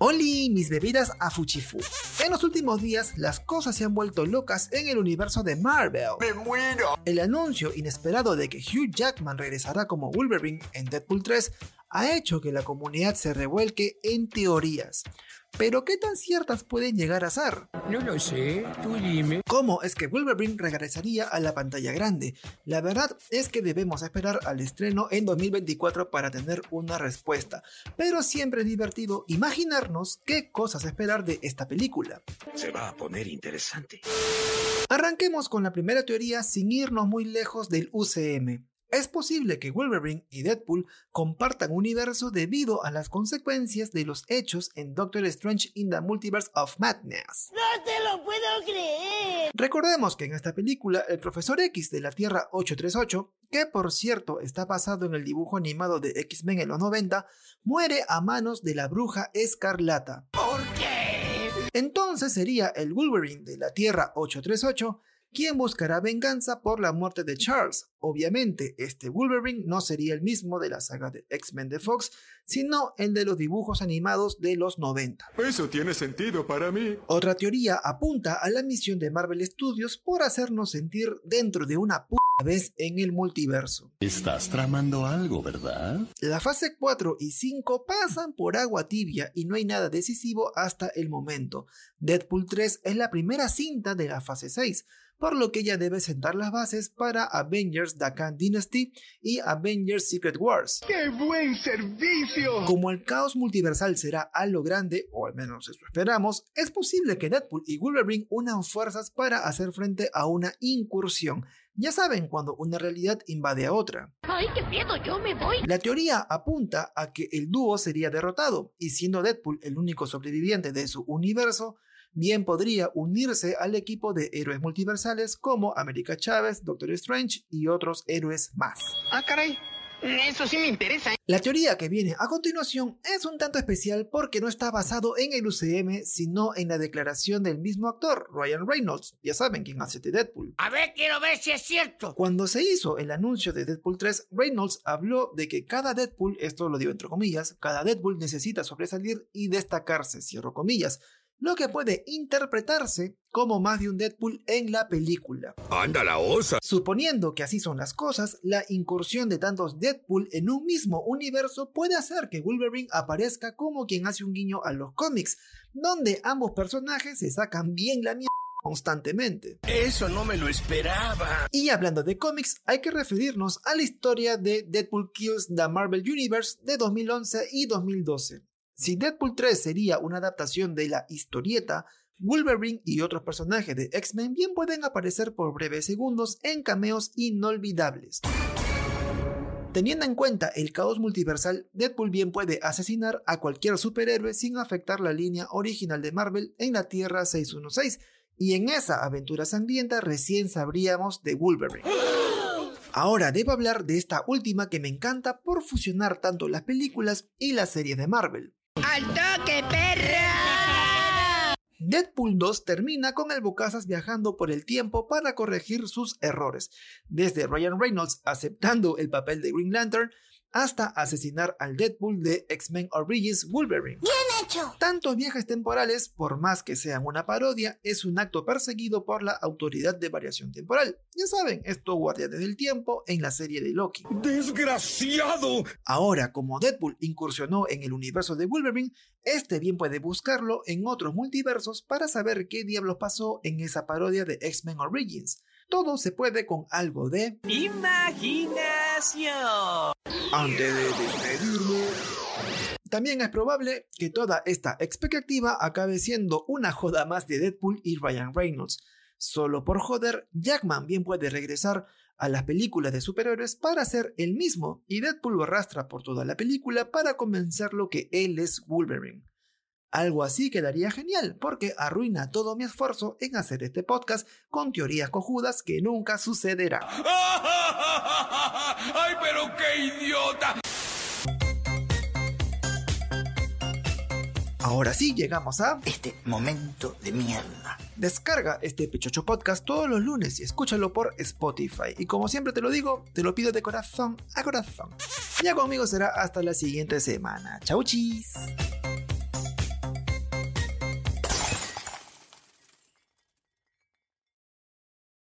Oli, mis bebidas a Fuchifu. En los últimos días, las cosas se han vuelto locas en el universo de Marvel. ¡Me muero! El anuncio inesperado de que Hugh Jackman regresará como Wolverine en Deadpool 3 ha hecho que la comunidad se revuelque en teorías. Pero ¿qué tan ciertas pueden llegar a ser? No lo sé, tú dime. ¿Cómo es que Wolverine regresaría a la pantalla grande? La verdad es que debemos esperar al estreno en 2024 para tener una respuesta, pero siempre es divertido imaginarnos qué cosas esperar de esta película. Se va a poner interesante. Arranquemos con la primera teoría sin irnos muy lejos del UCM. Es posible que Wolverine y Deadpool compartan universo debido a las consecuencias de los hechos en Doctor Strange in the Multiverse of Madness. ¡No te lo puedo creer! Recordemos que en esta película el Profesor X de la Tierra 838, que por cierto está basado en el dibujo animado de X-Men en los 90, muere a manos de la bruja escarlata. ¿Por qué? Entonces sería el Wolverine de la Tierra 838 quien buscará venganza por la muerte de Charles. Obviamente, este Wolverine no sería el mismo de la saga de X-Men de Fox, sino el de los dibujos animados de los 90. Eso tiene sentido para mí. Otra teoría apunta a la misión de Marvel Studios por hacernos sentir dentro de una puta vez en el multiverso. Estás tramando algo, ¿verdad? La fase 4 y 5 pasan por agua tibia y no hay nada decisivo hasta el momento. Deadpool 3 es la primera cinta de la fase 6 por lo que ella debe sentar las bases para Avengers The Khan Dynasty y Avengers Secret Wars. ¡Qué buen servicio! Como el caos multiversal será a lo grande, o al menos eso esperamos, es posible que Deadpool y Wolverine unan fuerzas para hacer frente a una incursión. Ya saben cuando una realidad invade a otra. ¡Ay, qué miedo! ¡Yo me voy! La teoría apunta a que el dúo sería derrotado, y siendo Deadpool el único sobreviviente de su universo, bien podría unirse al equipo de héroes multiversales como América Chávez, Doctor Strange y otros héroes más. Ah, caray. Eso sí me interesa. ¿eh? La teoría que viene a continuación es un tanto especial porque no está basado en el UCM, sino en la declaración del mismo actor, Ryan Reynolds. Ya saben quién hace de Deadpool. A ver, quiero ver si es cierto. Cuando se hizo el anuncio de Deadpool 3, Reynolds habló de que cada Deadpool, esto lo digo entre comillas, cada Deadpool necesita sobresalir y destacarse, cierro comillas lo que puede interpretarse como más de un Deadpool en la película. ¡Anda la osa! Suponiendo que así son las cosas, la incursión de tantos Deadpool en un mismo universo puede hacer que Wolverine aparezca como quien hace un guiño a los cómics, donde ambos personajes se sacan bien la mierda constantemente. Eso no me lo esperaba. Y hablando de cómics, hay que referirnos a la historia de Deadpool Kills the Marvel Universe de 2011 y 2012. Si Deadpool 3 sería una adaptación de la historieta, Wolverine y otros personajes de X-Men bien pueden aparecer por breves segundos en cameos inolvidables. Teniendo en cuenta el caos multiversal, Deadpool bien puede asesinar a cualquier superhéroe sin afectar la línea original de Marvel en la Tierra 616, y en esa aventura sangrienta recién sabríamos de Wolverine. Ahora debo hablar de esta última que me encanta por fusionar tanto las películas y las series de Marvel. ¡Al toque, perra! Deadpool 2 termina con el Bocazas viajando por el tiempo para corregir sus errores, desde Ryan Reynolds aceptando el papel de Green Lantern hasta asesinar al Deadpool de X-Men Origins Wolverine. ¡Bien hecho! Tantos viajes temporales, por más que sean una parodia, es un acto perseguido por la Autoridad de Variación Temporal. Ya saben, esto Guardianes del Tiempo en la serie de Loki. ¡Desgraciado! Ahora, como Deadpool incursionó en el universo de Wolverine, este bien puede buscarlo en otros multiversos para saber qué diablos pasó en esa parodia de X-Men Origins. Todo se puede con algo de Imaginación. antes de despedirme. También es probable que toda esta expectativa acabe siendo una joda más de Deadpool y Ryan Reynolds. Solo por joder, Jackman bien puede regresar a las películas de superhéroes para ser el mismo y Deadpool lo arrastra por toda la película para convencerlo que él es Wolverine. Algo así quedaría genial, porque arruina todo mi esfuerzo en hacer este podcast con teorías cojudas que nunca sucederá. ¡Ay, pero qué idiota! Ahora sí llegamos a... Este momento de mierda. Descarga este Pechocho Podcast todos los lunes y escúchalo por Spotify. Y como siempre te lo digo, te lo pido de corazón a corazón. Ya conmigo será hasta la siguiente semana. Chau chis.